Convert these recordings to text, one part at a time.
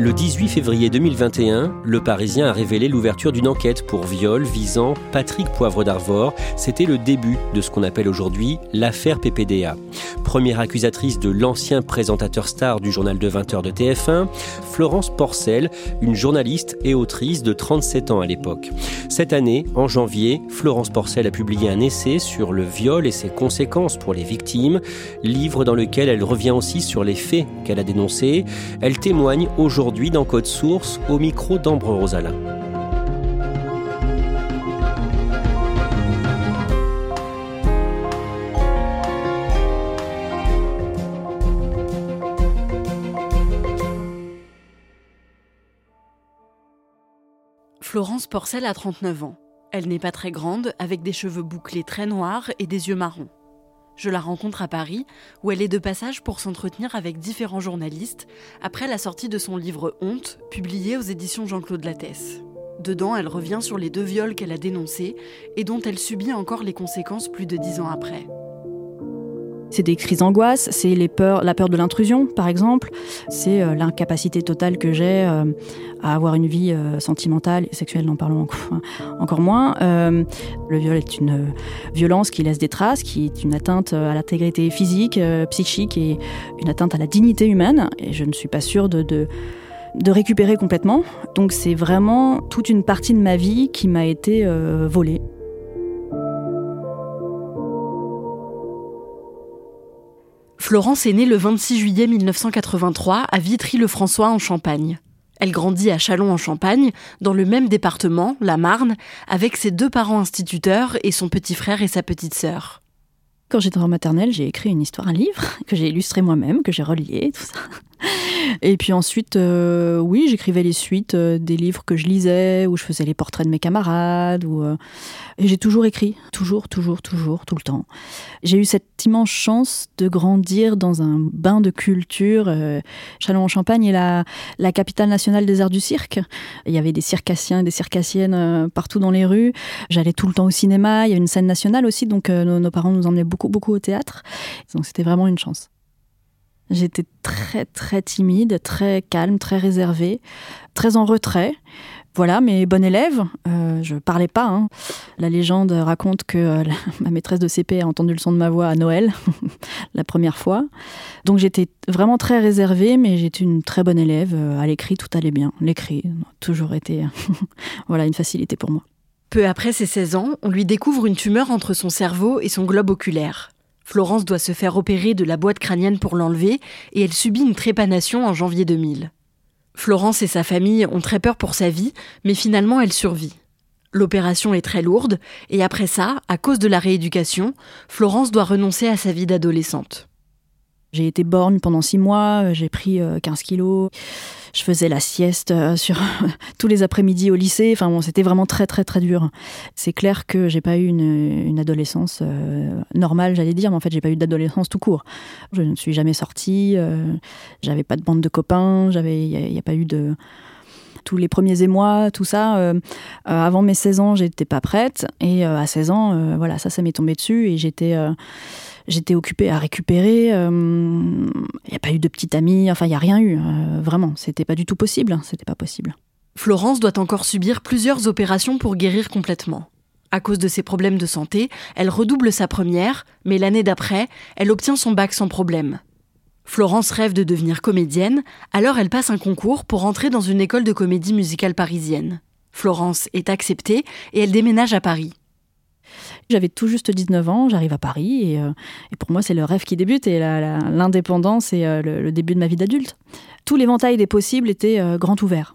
Le 18 février 2021, Le Parisien a révélé l'ouverture d'une enquête pour viol visant Patrick Poivre d'Arvor. C'était le début de ce qu'on appelle aujourd'hui l'affaire PPDA. Première accusatrice de l'ancien présentateur star du journal de 20h de TF1, Florence Porcel, une journaliste et autrice de 37 ans à l'époque. Cette année, en janvier, Florence Porcel a publié un essai sur le viol et ses conséquences pour les victimes, livre dans lequel elle revient aussi sur les faits qu'elle a dénoncés. Elle témoigne aujourd'hui aujourd'hui dans Code Source au micro d'Ambre Rosalin. Florence Porcel a 39 ans. Elle n'est pas très grande, avec des cheveux bouclés très noirs et des yeux marrons. Je la rencontre à Paris, où elle est de passage pour s'entretenir avec différents journalistes après la sortie de son livre Honte, publié aux éditions Jean-Claude Lattès. Dedans, elle revient sur les deux viols qu'elle a dénoncés et dont elle subit encore les conséquences plus de dix ans après. C'est des crises d'angoisse, c'est les peurs, la peur de l'intrusion, par exemple. C'est euh, l'incapacité totale que j'ai euh, à avoir une vie euh, sentimentale sexuelle, n'en parlons encore moins. le viol est une violence qui laisse des traces, qui est une atteinte à l'intégrité physique, psychique et une atteinte à la dignité humaine. Et je ne suis pas sûre de récupérer complètement. Donc c'est vraiment toute une partie de ma vie qui m'a été volée. Florence est née le 26 juillet 1983 à Vitry-le-François en Champagne. Elle grandit à Châlons en Champagne, dans le même département, la Marne, avec ses deux parents instituteurs et son petit frère et sa petite sœur. Quand j'étais en maternelle, j'ai écrit une histoire, un livre que j'ai illustré moi-même, que j'ai relié, tout ça. Et puis ensuite, euh, oui, j'écrivais les suites euh, des livres que je lisais, où je faisais les portraits de mes camarades. Euh, Et j'ai toujours écrit, toujours, toujours, toujours, tout le temps. J'ai eu cette immense chance de grandir dans un bain de culture. Châlons-en-Champagne est la, capitale nationale des arts du cirque. Il y avait des circassiens et des circassiennes partout dans les rues. J'allais tout le temps au cinéma. Il y a une scène nationale aussi, donc nos, nos parents nous emmenaient beaucoup, beaucoup au théâtre. Donc c'était vraiment une chance. J'étais très très timide, très calme, très réservée, très en retrait. Voilà, mais bonne élève, euh, je parlais pas. Hein. La légende raconte que euh, ma maîtresse de CP a entendu le son de ma voix à Noël, la première fois. Donc j'étais vraiment très réservée, mais j'étais une très bonne élève. Euh, à l'écrit, tout allait bien. L'écrit a toujours été voilà, une facilité pour moi. Peu après ses 16 ans, on lui découvre une tumeur entre son cerveau et son globe oculaire. Florence doit se faire opérer de la boîte crânienne pour l'enlever et elle subit une trépanation en janvier 2000. Florence et sa famille ont très peur pour sa vie, mais finalement elle survit. L'opération est très lourde et après ça, à cause de la rééducation, Florence doit renoncer à sa vie d'adolescente. J'ai été borgne pendant six mois, j'ai pris 15 euh, kilos je faisais la sieste euh, sur tous les après-midi au lycée. Enfin bon, c'était vraiment très très très dur. C'est clair que j'ai pas eu une, adolescence euh, normale, j'allais dire, mais en fait j'ai pas eu d'adolescence tout court. Je ne suis jamais sortie, euh, j'avais pas de bande de copains, j'avais, il n'y a, pas eu de tous les premiers émois, tout ça. avant mes 16 ans, j'étais pas prête. Et à 16 ans, voilà, ça, ça m'est tombé dessus. Et j'étais J'étais occupée à récupérer. Il euh, n'y a pas eu de petite amie. Enfin, il n'y a rien eu. Euh, vraiment, c'était pas du tout possible. C'était pas possible. Florence doit encore subir plusieurs opérations pour guérir complètement. À cause de ses problèmes de santé, elle redouble sa première, mais l'année d'après, elle obtient son bac sans problème. Florence rêve de devenir comédienne, alors elle passe un concours pour entrer dans une école de comédie musicale parisienne. Florence est acceptée et elle déménage à Paris. J'avais tout juste 19 ans, j'arrive à Paris et, euh, pour moi c'est le rêve qui débute et l'indépendance et euh, le, début de ma vie d'adulte. Tout l'éventail des possibles était euh, grand ouvert.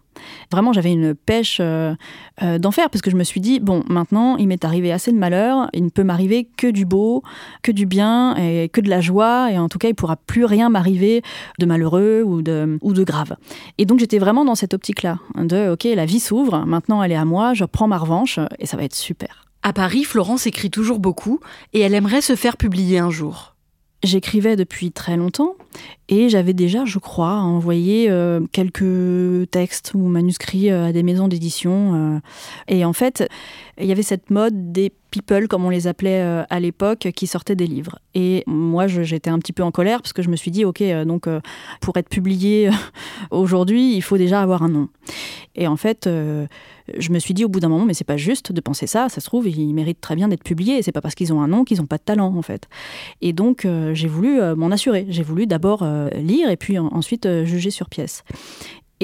Vraiment, j'avais une pêche d'enfer parce que je me suis dit, bon, maintenant, il m'est arrivé assez de malheur, il ne peut m'arriver que du beau, que du bien et que de la joie, et en tout cas, il pourra plus rien m'arriver de malheureux ou de, ou de grave. Et donc, j'étais vraiment dans cette optique-là, de, ok, la vie s'ouvre, maintenant elle est à moi, je prends ma revanche, et ça va être super. À Paris, Florence écrit toujours beaucoup et elle aimerait se faire publier un jour. J'écrivais depuis très longtemps et j'avais déjà, je crois, envoyé euh, quelques textes ou manuscrits euh, à des maisons d'édition. Euh. et en fait, il y avait cette mode des people, comme on les appelait à l'époque, qui sortaient des livres. Et moi, j'étais un petit peu en colère parce que je me suis dit, ok, donc pour être publié aujourd'hui, il faut déjà avoir un nom. Et en fait, je me suis dit au bout d'un moment, mais c'est pas juste de penser ça. Ça se trouve, ils méritent très bien d'être publiés. C'est pas parce qu'ils ont un nom qu'ils ont pas de talent, en fait. Et donc, euh, j'ai voulu euh, m'en assurer. J'ai voulu d'abord euh, lire et puis ensuite juger sur pièce.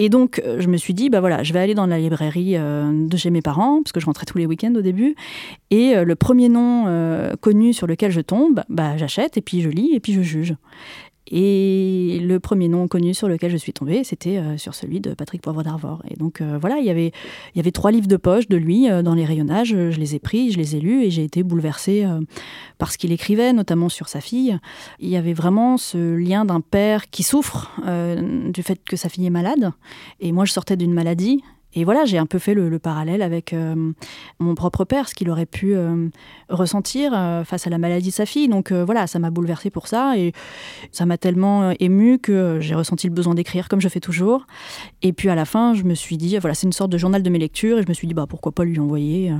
Et donc, je me suis dit, bah voilà, je vais aller dans la librairie de chez mes parents, parce que je rentrais tous les week-ends au début. Et le premier nom connu sur lequel je tombe, bah, j'achète, et puis je lis, et puis je juge. Et le premier nom connu sur lequel je suis tombée, c'était euh, sur celui de Patrick Poivre d'Arvor. Et donc euh, voilà, il y, avait, y avait trois livres de poche de lui euh, dans les rayonnages. Je les ai pris, je les ai lus et j'ai été bouleversée par ce qu'il écrivait, notamment sur sa fille. Il y avait vraiment ce lien d'un père qui souffre du fait que sa fille est malade. Et moi, je sortais d'une maladie et voilà, j'ai un peu fait le, parallèle avec euh, mon propre père, ce qu'il aurait pu euh, ressentir euh, face à la maladie de sa fille. Donc voilà, ça m'a bouleversée pour ça et ça m'a tellement ému que j'ai ressenti le besoin d'écrire comme je fais toujours. Et puis à la fin, je me suis dit, voilà, c'est une sorte de journal de mes lectures et je me suis dit, bah pourquoi pas lui envoyer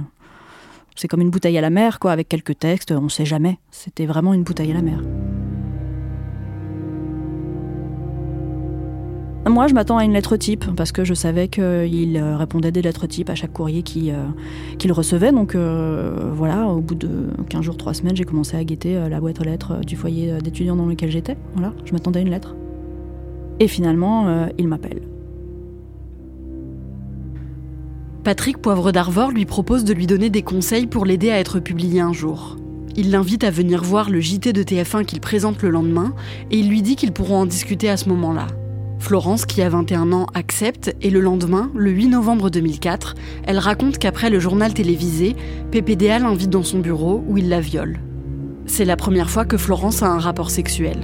C'est comme une bouteille à la mer, quoi, avec quelques textes, on sait jamais. C'était vraiment une bouteille à la mer. Moi, je m'attends à une lettre type parce que je savais qu'il euh, répondait des lettres types à chaque courrier euh, qu'il recevait. Donc euh, voilà, au bout de 15 jours, 3 semaines, j'ai commencé à guetter la boîte aux lettres du foyer d'étudiants dans lequel j'étais. Voilà, je m'attendais à une lettre. Et finalement, il m'appelle. Patrick Poivre d'Arvor lui propose de lui donner des conseils pour l'aider à être publié un jour. Il l'invite à venir voir le JT de TF1 qu'il présente le lendemain et il lui dit qu'ils pourront en discuter à ce moment-là. Florence, qui a 21 ans, accepte et le lendemain, le 8 novembre 2004, elle raconte qu'après le journal télévisé, PPDA l'invite dans son bureau où il la viole. C'est la première fois que Florence a un rapport sexuel.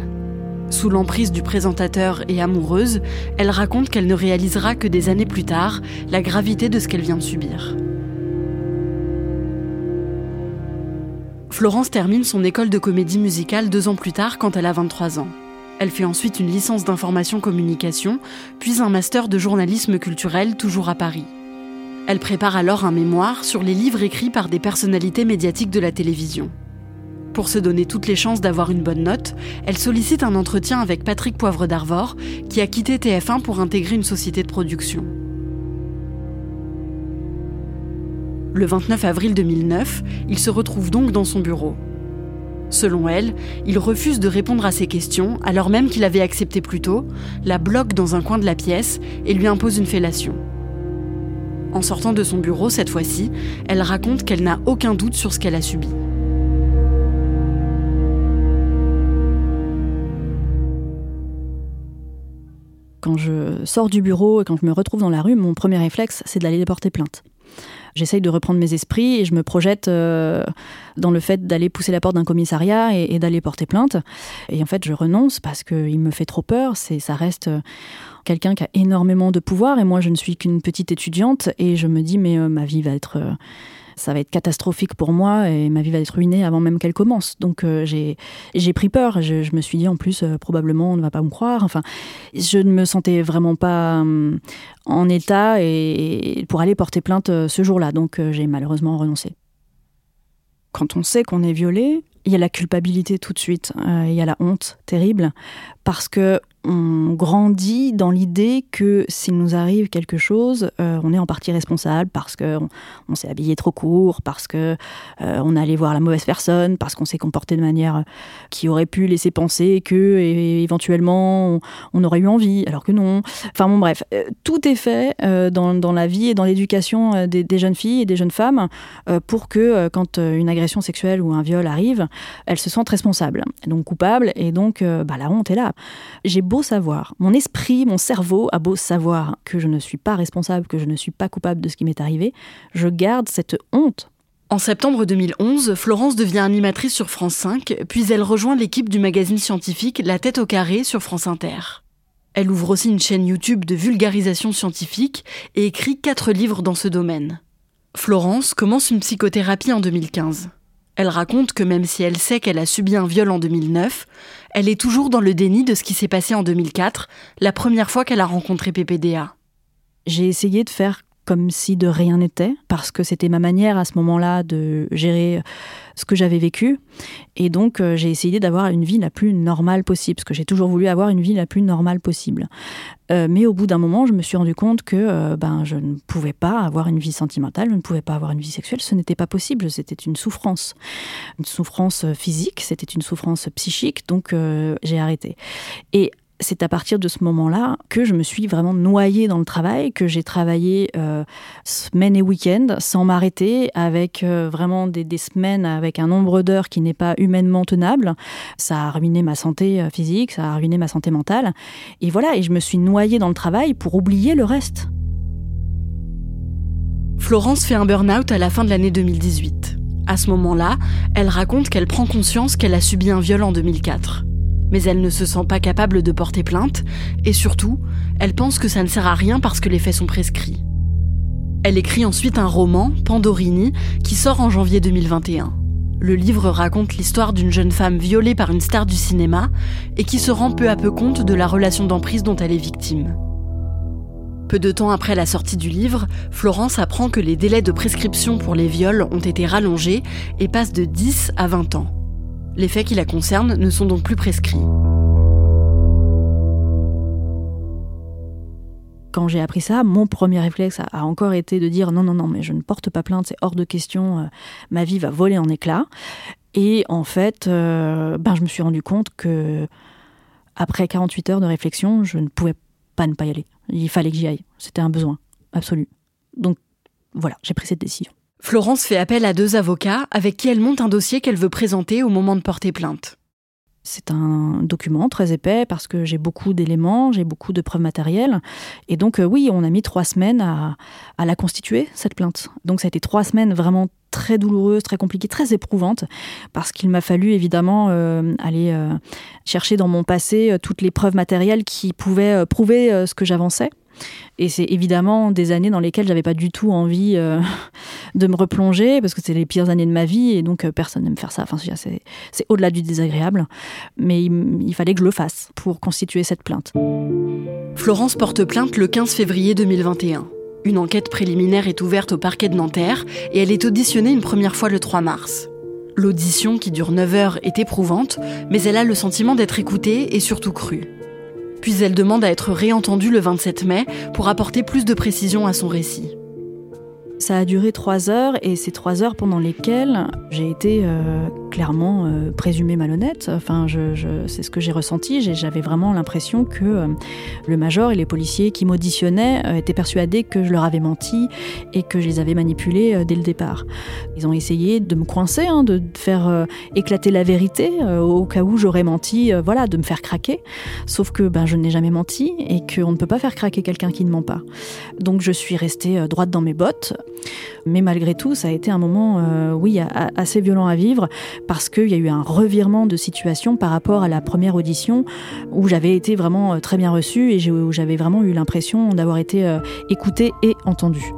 Sous l'emprise du présentateur et amoureuse, elle raconte qu'elle ne réalisera que des années plus tard la gravité de ce qu'elle vient de subir. Florence termine son école de comédie musicale deux ans plus tard quand elle a 23 ans. Elle fait ensuite une licence d'information communication, puis un master de journalisme culturel, toujours à Paris. Elle prépare alors un mémoire sur les livres écrits par des personnalités médiatiques de la télévision. Pour se donner toutes les chances d'avoir une bonne note, elle sollicite un entretien avec Patrick Poivre d'Arvor, qui a quitté TF1 pour intégrer une société de production. Le 29 avril 2009, il se retrouve donc dans son bureau. Selon elle, il refuse de répondre à ses questions alors même qu'il avait accepté plus tôt, la bloque dans un coin de la pièce et lui impose une fellation. En sortant de son bureau cette fois-ci, elle raconte qu'elle n'a aucun doute sur ce qu'elle a subi. Quand je sors du bureau et quand je me retrouve dans la rue, mon premier réflexe, c'est d'aller porter plainte. J'essaye de reprendre mes esprits et je me projette euh, dans le fait d'aller pousser la porte d'un commissariat et, d'aller porter plainte. Et en fait, je renonce parce qu'il me fait trop peur. C'est, ça reste euh, quelqu'un qui a énormément de pouvoir et moi, je ne suis qu'une petite étudiante et je me dis, mais euh, ma vie va être ça va être catastrophique pour moi et ma vie va être ruinée avant même qu'elle commence. Donc euh, j'ai pris peur. Je, me suis dit en plus euh, probablement on ne va pas me croire. Enfin, je ne me sentais vraiment pas euh, en état et, pour aller porter plainte ce jour-là. Donc j'ai malheureusement renoncé. Quand on sait qu'on est violé, il y a la culpabilité tout de suite, il y a la honte terrible parce que on grandit dans l'idée que s'il nous arrive quelque chose, euh, on est en partie responsable parce qu'on on, s'est habillé trop court, parce que euh, on allait voir la mauvaise personne, parce qu'on s'est comporté de manière qui aurait pu laisser penser que éventuellement on, aurait eu envie, alors que non. Enfin bon bref, euh, tout est fait dans, la vie et dans l'éducation des, jeunes filles et des jeunes femmes pour que quand une agression sexuelle ou un viol arrive, elles se sentent responsables, donc coupables, et donc bah, la honte est là. J'ai savoir, mon esprit, mon cerveau a beau savoir que je ne suis pas responsable, que je ne suis pas coupable de ce qui m'est arrivé, je garde cette honte. En septembre 2011, Florence devient animatrice sur France 5, puis elle rejoint l'équipe du magazine scientifique La tête au carré sur France Inter. Elle ouvre aussi une chaîne YouTube de vulgarisation scientifique et écrit quatre livres dans ce domaine. Florence commence une psychothérapie en 2015. Elle raconte que même si elle sait qu'elle a subi un viol en 2009, elle est toujours dans le déni de ce qui s'est passé en 2004, la première fois qu'elle a rencontré PPDA. J'ai essayé de faire comme si de rien n'était, parce que c'était ma manière à ce moment-là de gérer ce que j'avais vécu. Et donc, euh, j'ai essayé d'avoir une vie la plus normale possible, parce que j'ai toujours voulu avoir une vie la plus normale possible. Euh, mais au bout d'un moment, je me suis rendu compte que euh, ben, je ne pouvais pas avoir une vie sentimentale, je ne pouvais pas avoir une vie sexuelle, ce n'était pas possible, c'était une souffrance. Une souffrance physique, c'était une souffrance psychique, donc j'ai arrêté. Et c'est à partir de ce moment-là que je me suis vraiment noyée dans le travail, que j'ai travaillé euh, semaine et week-end sans m'arrêter, avec euh, vraiment des, semaines avec un nombre d'heures qui n'est pas humainement tenable. Ça a ruiné ma santé euh, physique, ça a ruiné ma santé mentale. Et voilà, et je me suis noyée dans le travail pour oublier le reste. Florence fait un burn-out à la fin de l'année 2018. À ce moment-là, elle raconte qu'elle prend conscience qu'elle a subi un viol en 2004 mais elle ne se sent pas capable de porter plainte, et surtout, elle pense que ça ne sert à rien parce que les faits sont prescrits. Elle écrit ensuite un roman, Pandorini, qui sort en janvier 2021. Le livre raconte l'histoire d'une jeune femme violée par une star du cinéma et qui se rend peu à peu compte de la relation d'emprise dont elle est victime. Peu de temps après la sortie du livre, Florence apprend que les délais de prescription pour les viols ont été rallongés et passent de 10 à 20 ans. Les faits qui la concernent ne sont donc plus prescrits. Quand j'ai appris ça, mon premier réflexe a encore été de dire non, non, non, mais je ne porte pas plainte, c'est hors de question, euh, ma vie va voler en éclats. Et en fait, euh, ben, je me suis rendu compte que après 48 heures de réflexion, je ne pouvais pas ne pas y aller. Il fallait que j'y aille. C'était un besoin absolu. Donc voilà, j'ai pris cette décision. Florence fait appel à deux avocats avec qui elle monte un dossier qu'elle veut présenter au moment de porter plainte. C'est un document très épais parce que j'ai beaucoup d'éléments, j'ai beaucoup de preuves matérielles. Et donc, euh, oui, on a mis trois semaines à, la constituer, cette plainte. Donc, ça a été trois semaines vraiment très douloureuses, très compliquées, très éprouvantes, parce qu'il m'a fallu évidemment euh, aller euh, chercher dans mon passé toutes les preuves matérielles qui pouvaient prouver ce que j'avançais. Et c'est évidemment des années dans lesquelles j'avais pas du tout envie de me replonger parce que c'est les pires années de ma vie et donc euh, personne n'aime faire ça. Enfin, c'est au-delà du désagréable, mais il, fallait que je le fasse pour constituer cette plainte. Florence porte plainte le 15 février 2021. Une enquête préliminaire est ouverte au parquet de Nanterre et elle est auditionnée une première fois le 3 mars. L'audition, qui dure 9 heures, est éprouvante, mais elle a le sentiment d'être écoutée et surtout crue. Puis elle demande à être réentendue le 27 mai pour apporter plus de précision à son récit. Ça a duré trois heures et c'est trois heures pendant lesquelles j'ai été euh, clairement euh, présumée malhonnête. Enfin, c'est ce que j'ai ressenti. J'avais vraiment l'impression que euh, le major et les policiers qui m'auditionnaient étaient persuadés que je leur avais menti et que je les avais manipulés dès le départ. Ils ont essayé de me coincer, hein, de faire éclater la vérité au cas où j'aurais menti, voilà, de me faire craquer. Sauf que ben, je n'ai jamais menti et qu'on ne peut pas faire craquer quelqu'un qui ne ment pas. Donc je suis restée droite dans mes bottes mais malgré tout, ça a été un moment, euh, oui, assez violent à vivre parce qu'il y a eu un revirement de situation par rapport à la première audition où j'avais été vraiment euh, très bien reçue et où j'avais vraiment eu l'impression d'avoir été euh, écoutée et entendue.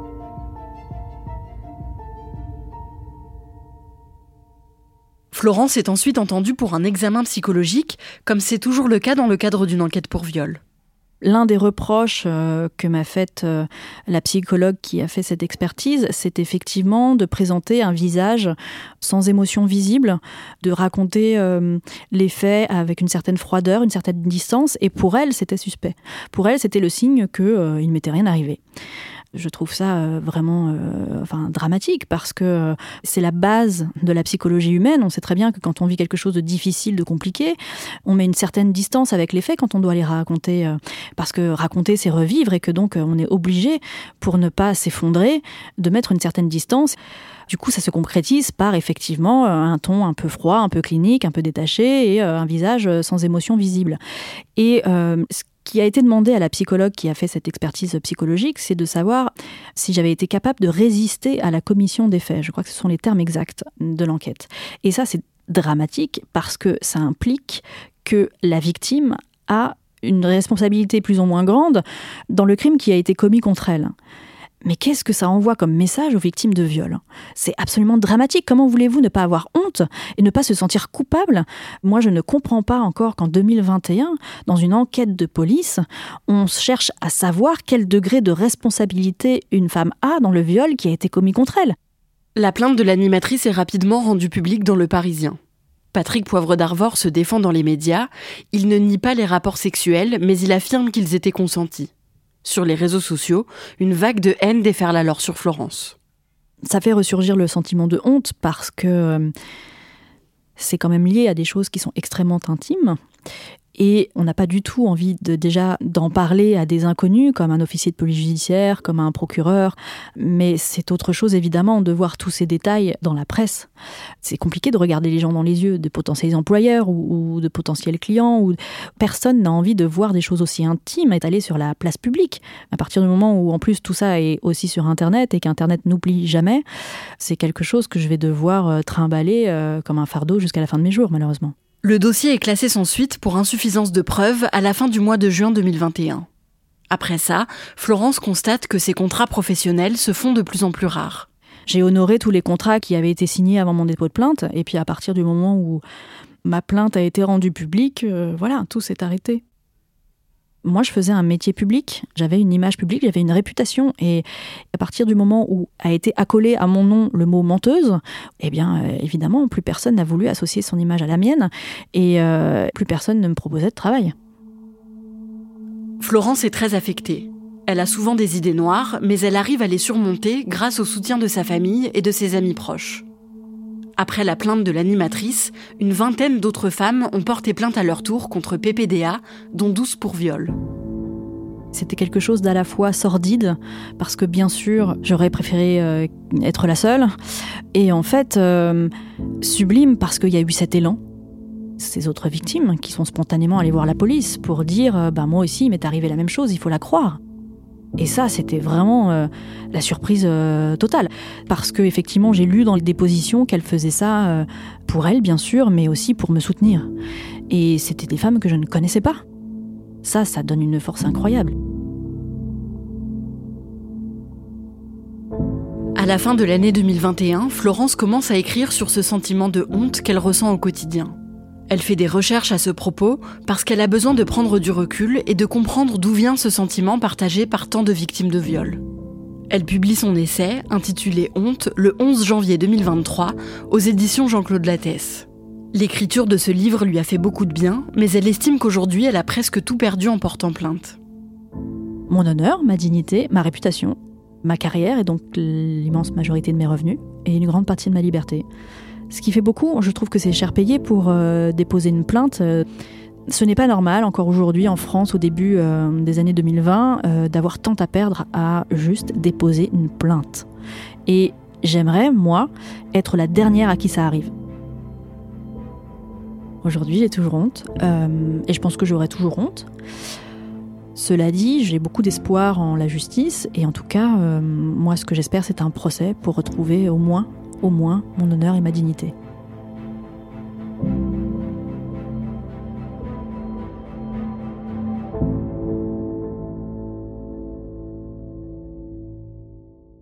Florence est ensuite entendue pour un examen psychologique, comme c'est toujours le cas dans le cadre d'une enquête pour viol. L'un des reproches euh, que m'a fait euh, la psychologue qui a fait cette expertise, c'est effectivement de présenter un visage sans émotion visible, de raconter euh, les faits avec une certaine froideur, une certaine distance, et pour elle, c'était suspect. Pour elle, c'était le signe qu'il ne m'était rien arrivé. Je trouve ça euh, vraiment euh, enfin, dramatique parce que euh, c'est la base de la psychologie humaine. On sait très bien que quand on vit quelque chose de difficile, de compliqué, on met une certaine distance avec les faits quand on doit les raconter. parce que raconter, c'est revivre et que donc on est obligé, pour ne pas s'effondrer, de mettre une certaine distance. Du coup, ça se concrétise par effectivement un ton un peu froid, un peu clinique, un peu détaché et un visage sans émotion visible. Et qui a été demandé à la psychologue qui a fait cette expertise psychologique, c'est de savoir si j'avais été capable de résister à la commission des faits. Je crois que ce sont les termes exacts de l'enquête. Et ça, c'est dramatique parce que ça implique que la victime a une responsabilité plus ou moins grande dans le crime qui a été commis contre elle. Mais qu'est-ce que ça envoie comme message aux victimes de viol? C'est absolument dramatique. Comment voulez-vous ne pas avoir honte et ne pas se sentir coupable? Moi, je ne comprends pas encore qu'en 2021, dans une enquête de police, on cherche à savoir quel degré de responsabilité une femme a dans le viol qui a été commis contre elle. La plainte de l'animatrice est rapidement rendue publique dans Le Parisien. Patrick Poivre d'Arvor se défend dans les médias. Il ne nie pas les rapports sexuels, mais il affirme qu'ils étaient consentis. Sur les réseaux sociaux, une vague de haine déferle alors sur Florence. Ça fait ressurgir le sentiment de honte parce que euh, c'est quand même lié à des choses qui sont extrêmement intimes. Et on n'a pas du tout envie de déjà d'en parler à des inconnus, comme un officier de police judiciaire, comme un procureur. Mais c'est autre chose, évidemment, de voir tous ces détails dans la presse. C'est compliqué de regarder les gens dans les yeux, de potentiels employeurs ou, de potentiels clients. Ou... Personne n'a envie de voir des choses aussi intimes étalées sur la place publique. À partir du moment où, en plus, tout ça est aussi sur Internet et qu'Internet n'oublie jamais, c'est quelque chose que je vais devoir euh, trimballer euh, comme un fardeau jusqu'à la fin de mes jours, malheureusement. Le dossier est classé sans suite pour insuffisance de preuves à la fin du mois de juin 2021. Après ça, Florence constate que ses contrats professionnels se font de plus en plus rares. J'ai honoré tous les contrats qui avaient été signés avant mon dépôt de plainte, et puis à partir du moment où ma plainte a été rendue publique, euh, voilà, tout s'est arrêté moi, je faisais un métier public, j'avais une image publique, j'avais une réputation. Et à partir du moment où a été accolé à mon nom le mot menteuse, eh bien, euh, évidemment, plus personne n'a voulu associer son image à la mienne et euh, plus personne ne me proposait de travail. Florence est très affectée. Elle a souvent des idées noires, mais elle arrive à les surmonter grâce au soutien de sa famille et de ses amis proches. Après la plainte de l'animatrice, une vingtaine d'autres femmes ont porté plainte à leur tour contre PPDA, dont 12 pour viol. C'était quelque chose d'à la fois sordide, parce que bien sûr, j'aurais préféré euh, être la seule, et en fait, euh, sublime parce qu'il y a eu cet élan. Ces autres victimes qui sont spontanément allées voir la police pour dire bah, Moi aussi, il m'est arrivé la même chose, il faut la croire. Et ça, c'était vraiment euh, la surprise euh, totale. Parce que effectivement, j'ai lu dans les dépositions qu'elle faisait ça euh, pour elle, bien sûr, mais aussi pour me soutenir. Et c'était des femmes que je ne connaissais pas. Ça, ça donne une force incroyable. À la fin de l'année 2021, Florence commence à écrire sur ce sentiment de honte qu'elle ressent au quotidien. Elle fait des recherches à ce propos parce qu'elle a besoin de prendre du recul et de comprendre d'où vient ce sentiment partagé par tant de victimes de viol. Elle publie son essai, intitulé Honte, le 11 janvier 2023, aux éditions Jean-Claude Lattès. L'écriture de ce livre lui a fait beaucoup de bien, mais elle estime qu'aujourd'hui elle a presque tout perdu en portant plainte. Mon honneur, ma dignité, ma réputation, ma carrière et donc l'immense majorité de mes revenus, et une grande partie de ma liberté. Ce qui fait beaucoup, je trouve que c'est cher payé pour euh, déposer une plainte. Euh, ce n'est pas normal encore aujourd'hui en France au début euh, des années 2020 d'avoir tant à perdre à juste déposer une plainte. Et j'aimerais, moi, être la dernière à qui ça arrive. Aujourd'hui, j'ai toujours honte et je pense que j'aurai toujours honte. Cela dit, j'ai beaucoup d'espoir en la justice et en tout cas, moi, ce que j'espère, c'est un procès pour retrouver au moins au moins mon honneur et ma dignité.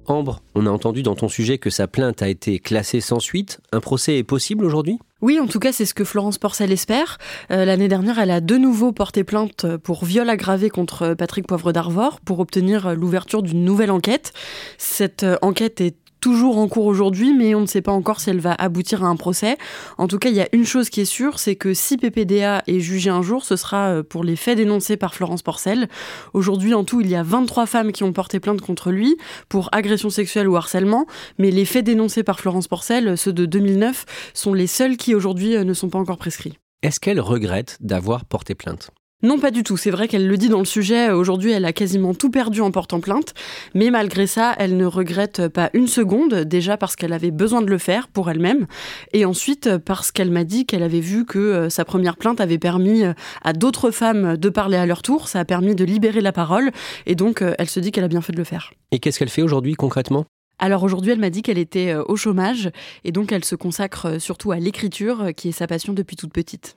Ambre, on a entendu dans ton sujet que sa plainte a été classée sans suite. Un procès est possible aujourd'hui? Oui, en tout cas, c'est ce que Florence Porcel espère. Euh, l'année dernière, elle a de nouveau porté plainte pour viol aggravé contre Patrick Poivre d'Arvor pour obtenir l'ouverture d'une nouvelle enquête. Cette enquête est toujours en cours aujourd'hui, mais on ne sait pas encore si elle va aboutir à un procès. En tout cas, il y a une chose qui est sûre, c'est que si PPDA est jugé un jour, ce sera euh, pour les faits dénoncés par Florence Porcel. Aujourd'hui, en tout, il y a 23 femmes qui ont porté plainte contre lui pour agression sexuelle ou harcèlement, mais les faits dénoncés par Florence Porcel, ceux de 2009, sont les seuls qui aujourd'hui euh, ne sont pas encore prescrits. Est-ce qu'elle regrette d'avoir porté plainte? Non, pas du tout. C'est vrai qu'elle le dit dans le sujet. Aujourd'hui, elle a quasiment tout perdu en portant plainte. Mais malgré ça, elle ne regrette pas une seconde. Déjà parce qu'elle avait besoin de le faire pour elle-même. Et ensuite parce qu'elle m'a dit qu'elle avait vu que euh, sa première plainte avait permis euh, à d'autres femmes de parler à leur tour. Ça a permis de libérer la parole. Et donc, euh, elle se dit qu'elle a bien fait de le faire. Et qu'est-ce qu'elle fait aujourd'hui concrètement? Alors aujourd'hui, elle m'a dit qu'elle était au chômage et donc elle se consacre surtout à l'écriture, qui est sa passion depuis toute petite.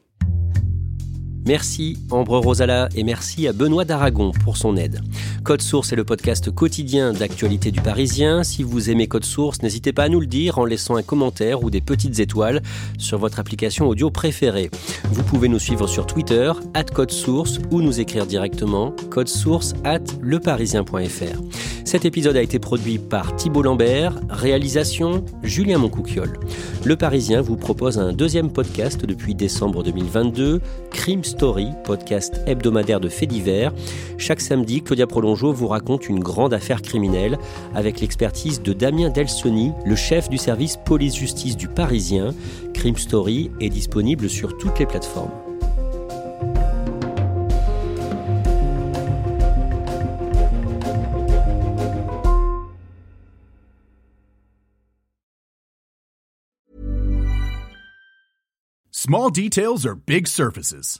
Merci Ambre Rosala et merci à Benoît d'Aragon pour son aide. Code Source est le podcast quotidien d'actualité du Parisien. Si vous aimez Code Source, n'hésitez pas à nous le dire en laissant un commentaire ou des petites étoiles sur votre application audio préférée. Vous pouvez nous suivre sur Twitter, at Code Source, ou nous écrire directement, code source at leparisien.fr. Cet épisode a été produit par Thibault Lambert, réalisation Julien Moncouquiole. Le Parisien vous propose un deuxième podcast depuis décembre 2022, Crime Story, podcast hebdomadaire de faits divers. Chaque samedi, Claudia Prolongeau vous raconte une grande affaire criminelle avec l'expertise de Damien Delsoni, le chef du service police-justice du Parisien. Crime Story est disponible sur toutes les plateformes. Small details are big surfaces.